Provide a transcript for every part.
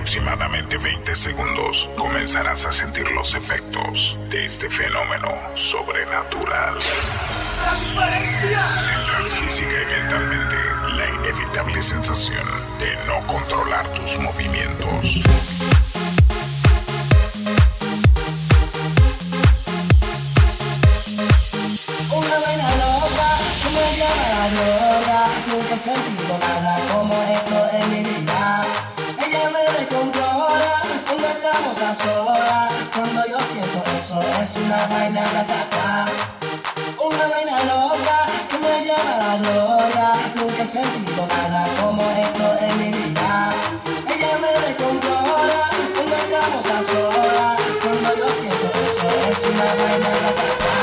aproximadamente 20 segundos comenzarás a sentir los efectos de este fenómeno sobrenatural. Tendrás física y mentalmente la inevitable sensación de no controlar tus movimientos. Una buena loca, como llama la loca, nunca sentí sola. Cuando yo siento eso, es una vaina ataca. Una vaina loca que me lleva a la gloria. Nunca he sentido nada como esto en mi vida. Ella me descontrola, una causa sola. Cuando yo siento eso, es una vaina ataca.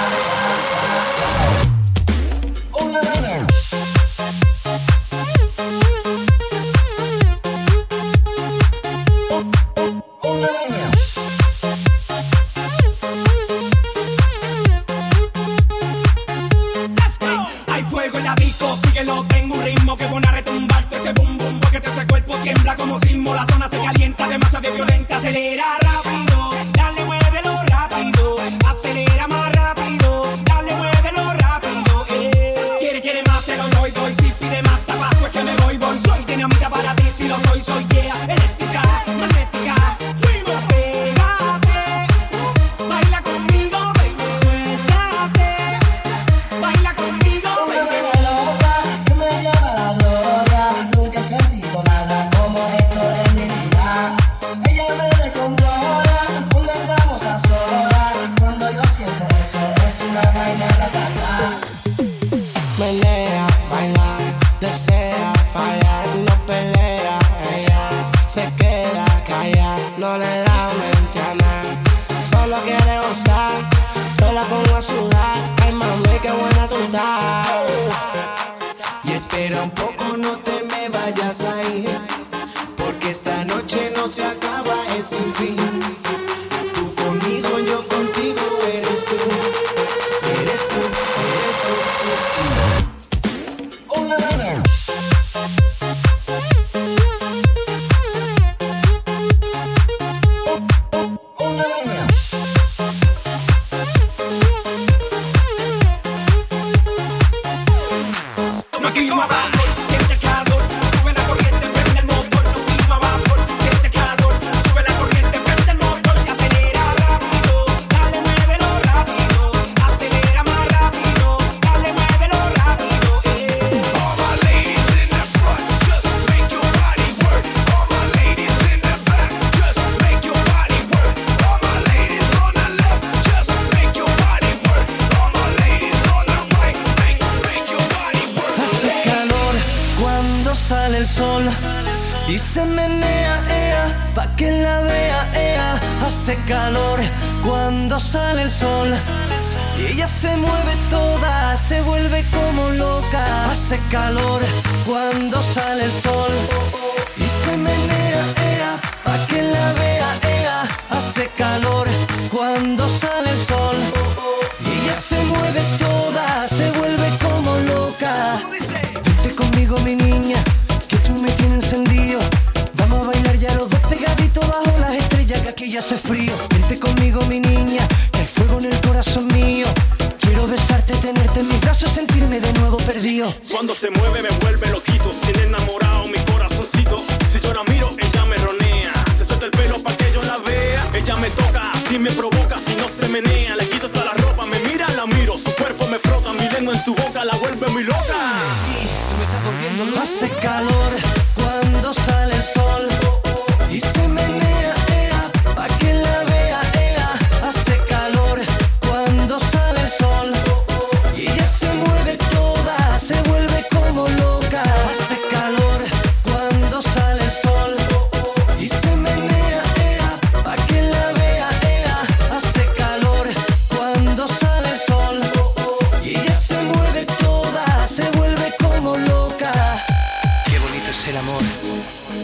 you.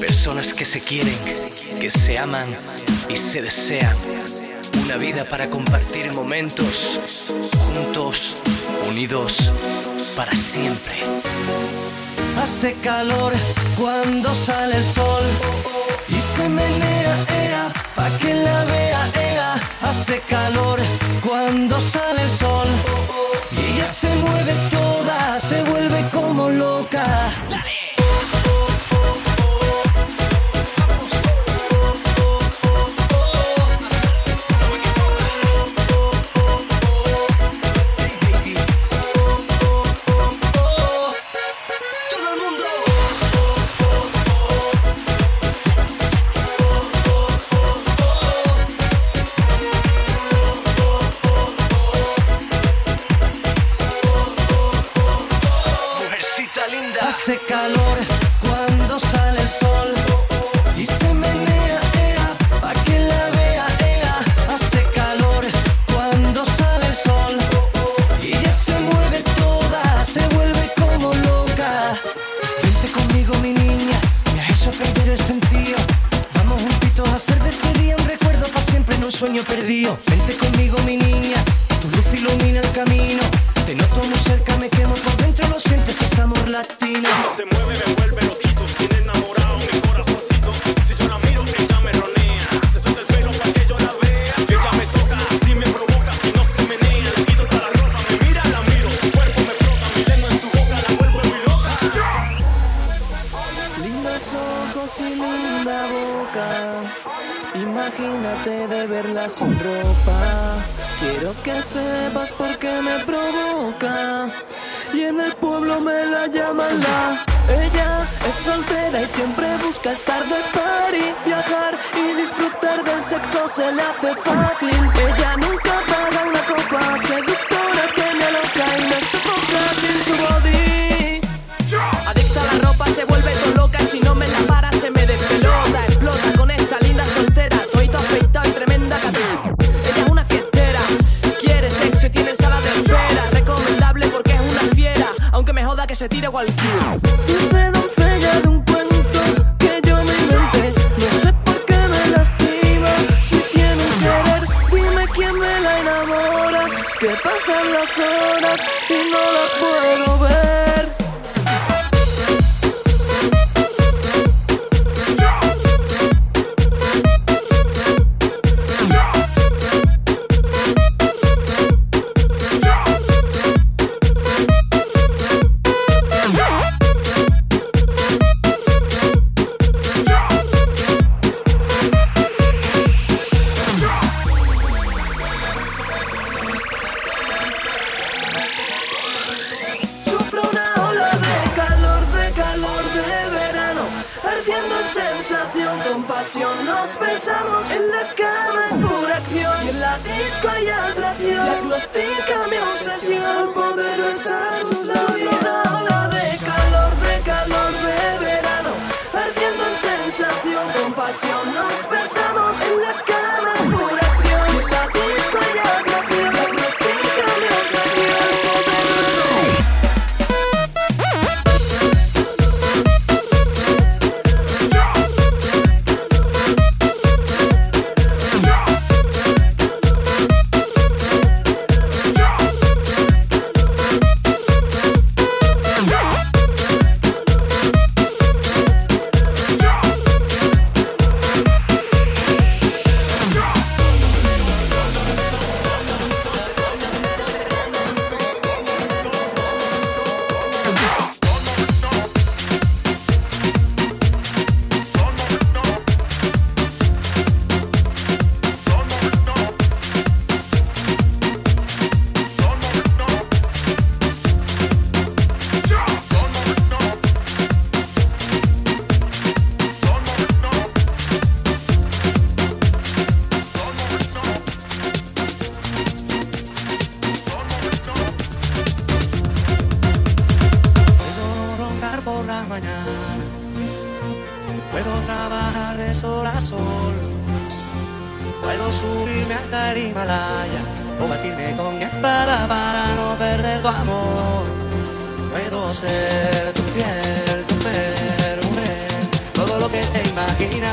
Personas que se quieren, que se aman y se desean. Una vida para compartir momentos, juntos, unidos, para siempre. Hace calor cuando sale el sol y se menea, ea, pa' que la vea, ea. Hace calor cuando sale el sol y ella se mueve toda, se vuelve como loca. cualquiera. puedo subirme hasta el Himalaya o batirme con mi espada para no perder tu amor. Puedo ser tu piel, tu mujer, todo lo que te imaginas.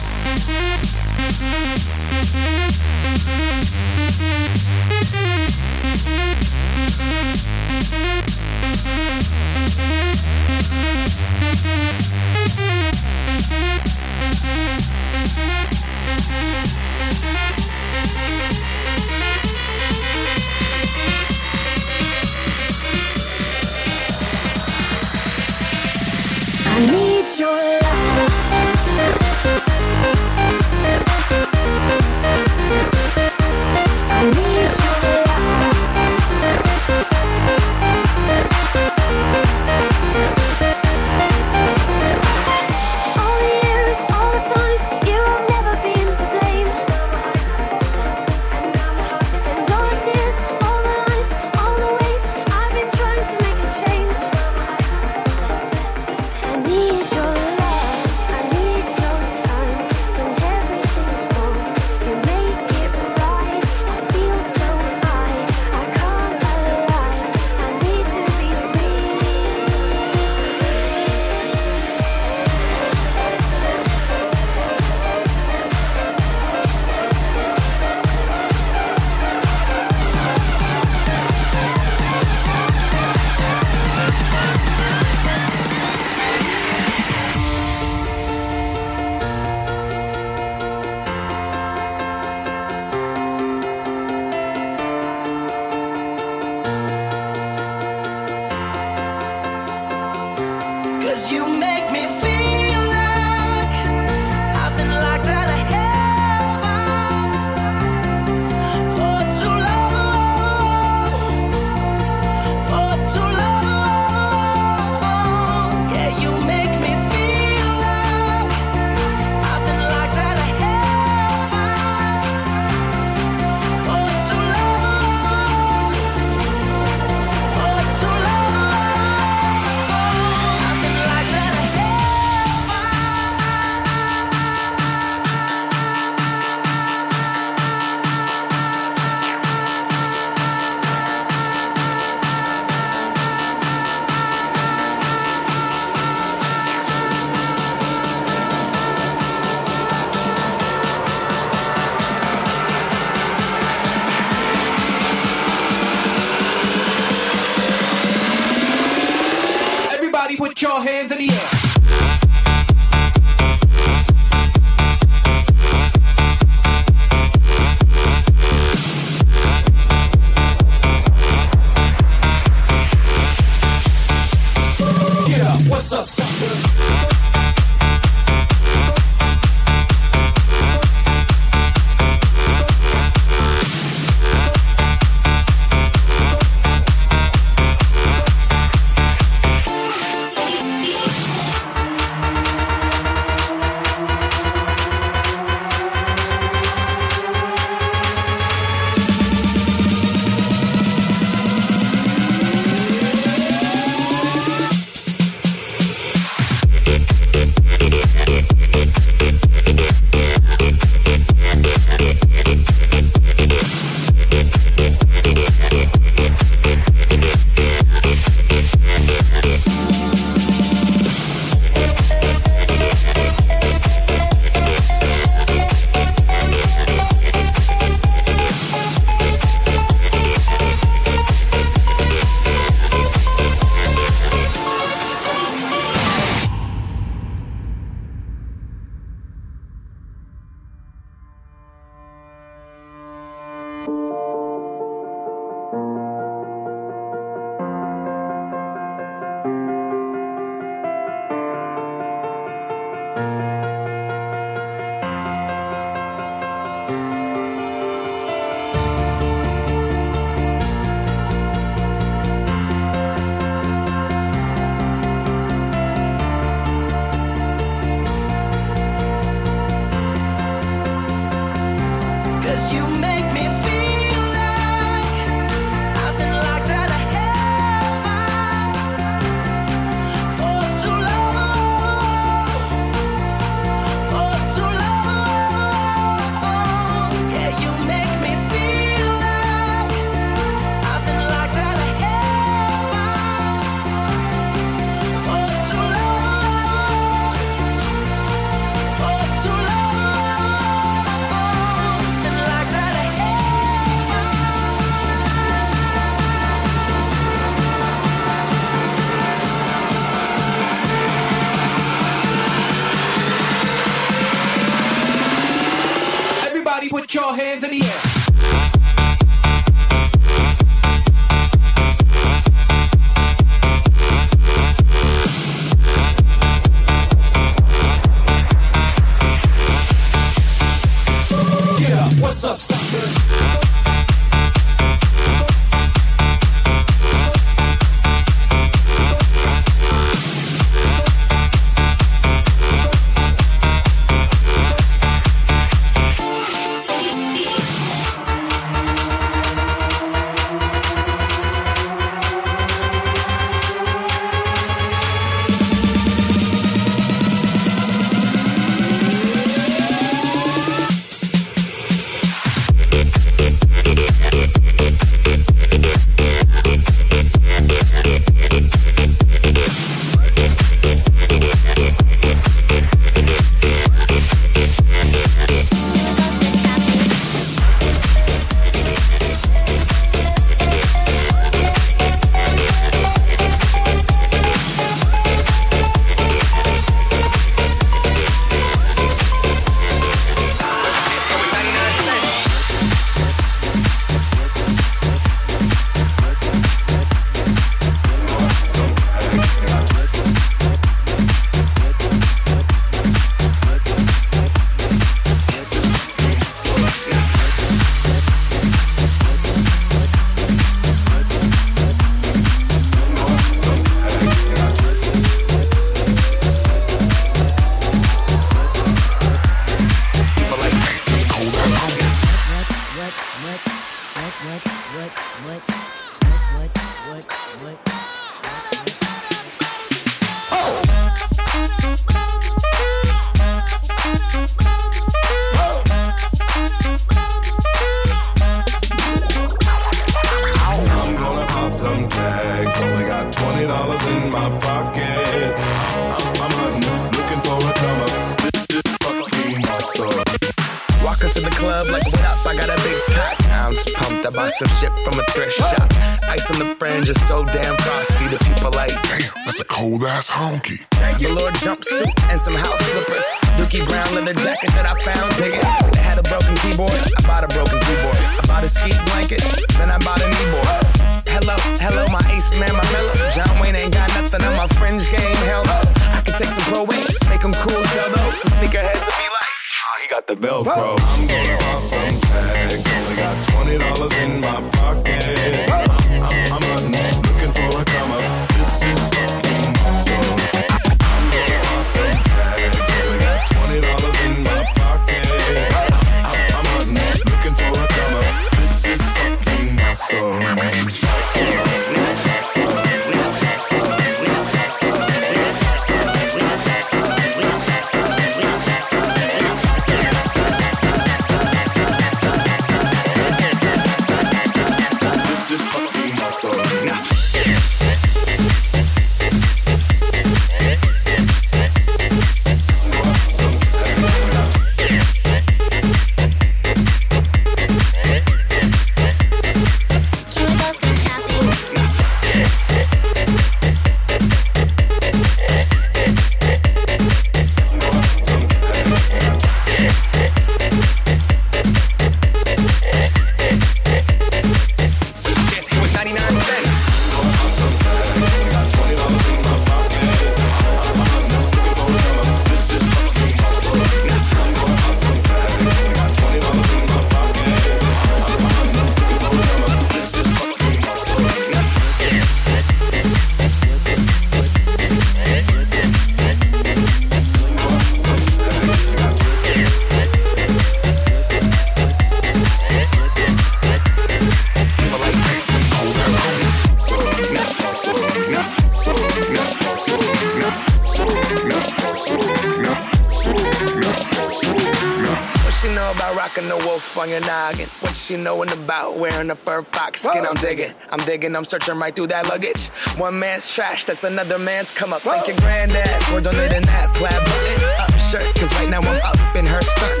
she knowin' about wearing a fur fox skin? I'm digging, I'm digging, I'm searching right through that luggage. One man's trash, that's another man's come up. Thank your granddad for donating that plaid button up shirt. Cause right now I'm up in her stunt.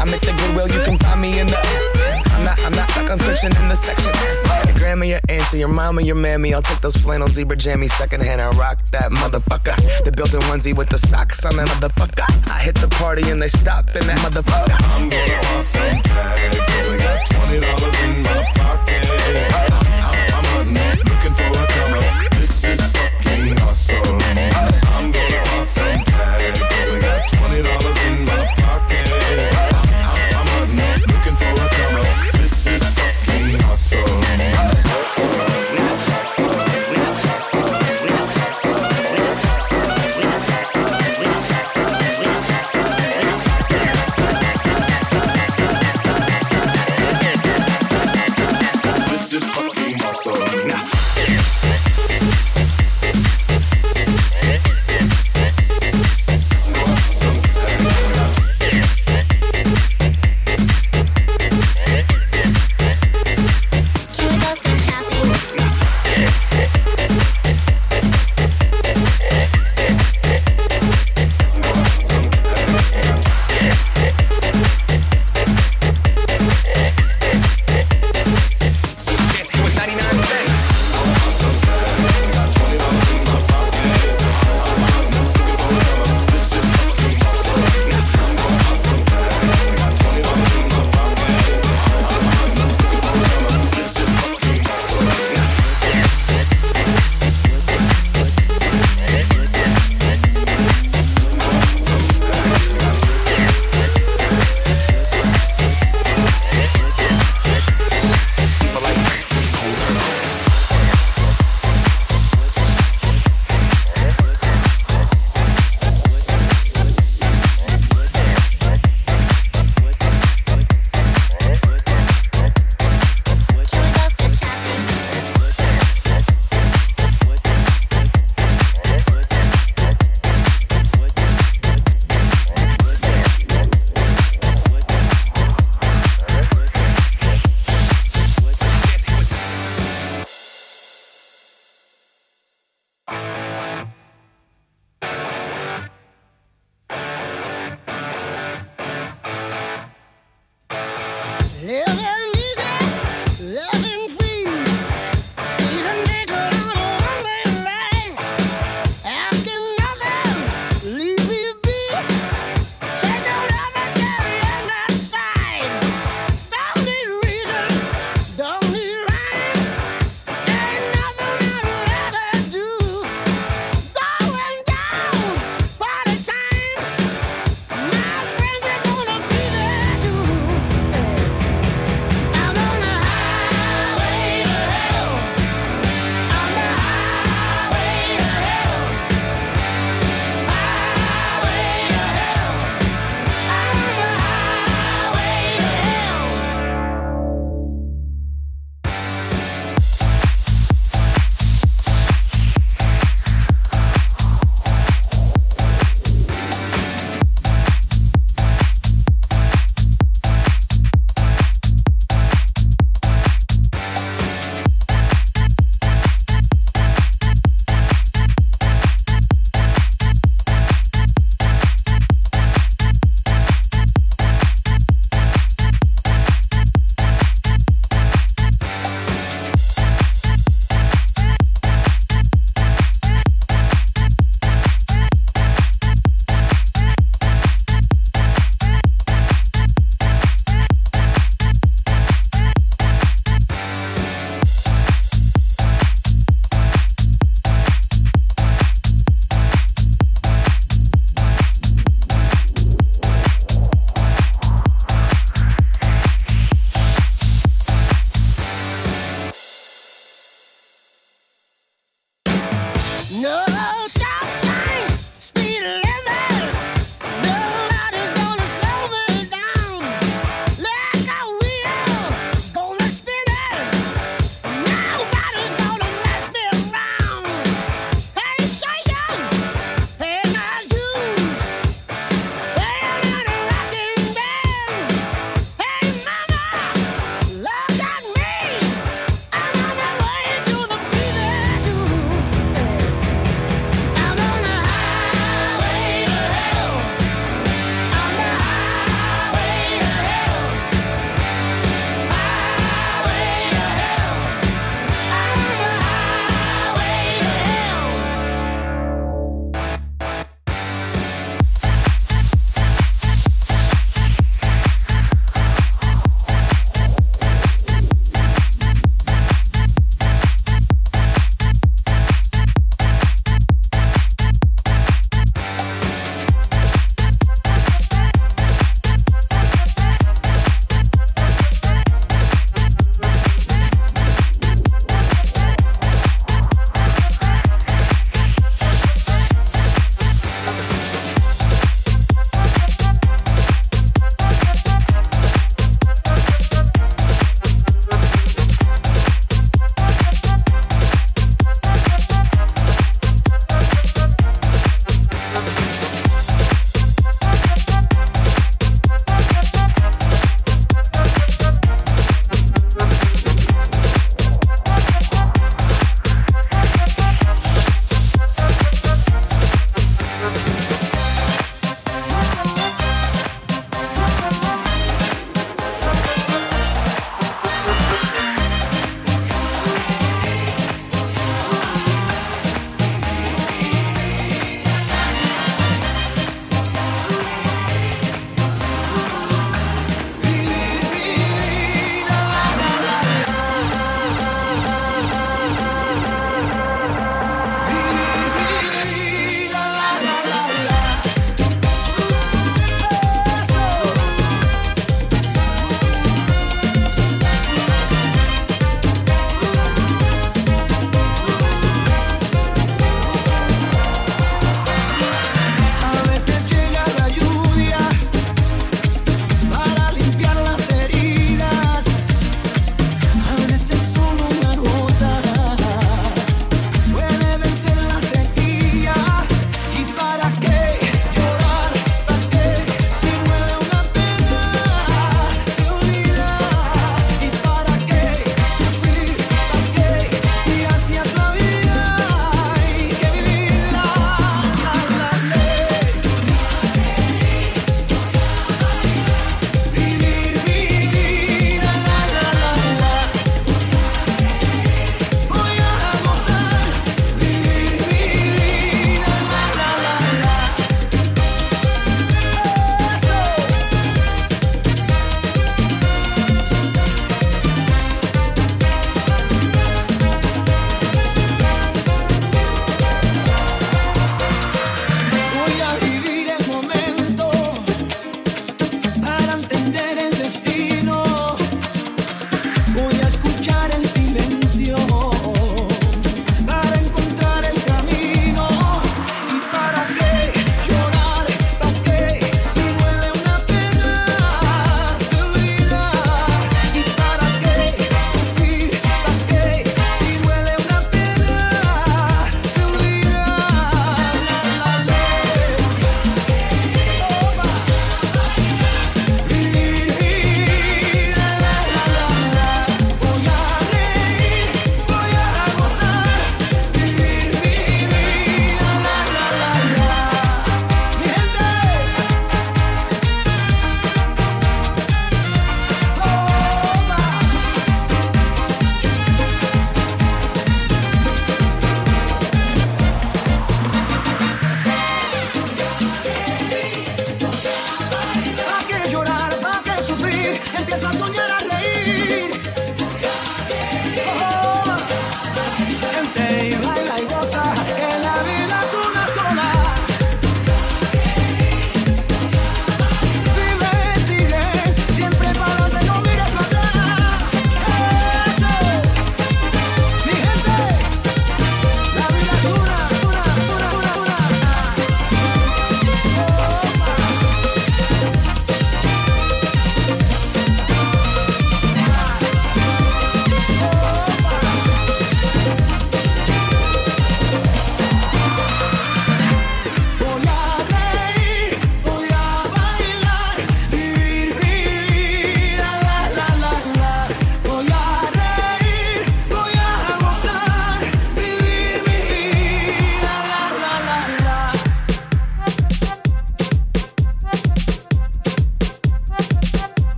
I'm at the Goodwill, you can find me in the. I'm not, I'm not stuck on searching in the section. Your grandma, your auntie, your mama, your mammy. I'll take those flannel zebra jammies secondhand and rock that motherfucker. The built-in onesie with the socks on that motherfucker. I hit the party and they stop in that motherfucker. I'm gonna pop some tags. Only got twenty dollars in my pocket.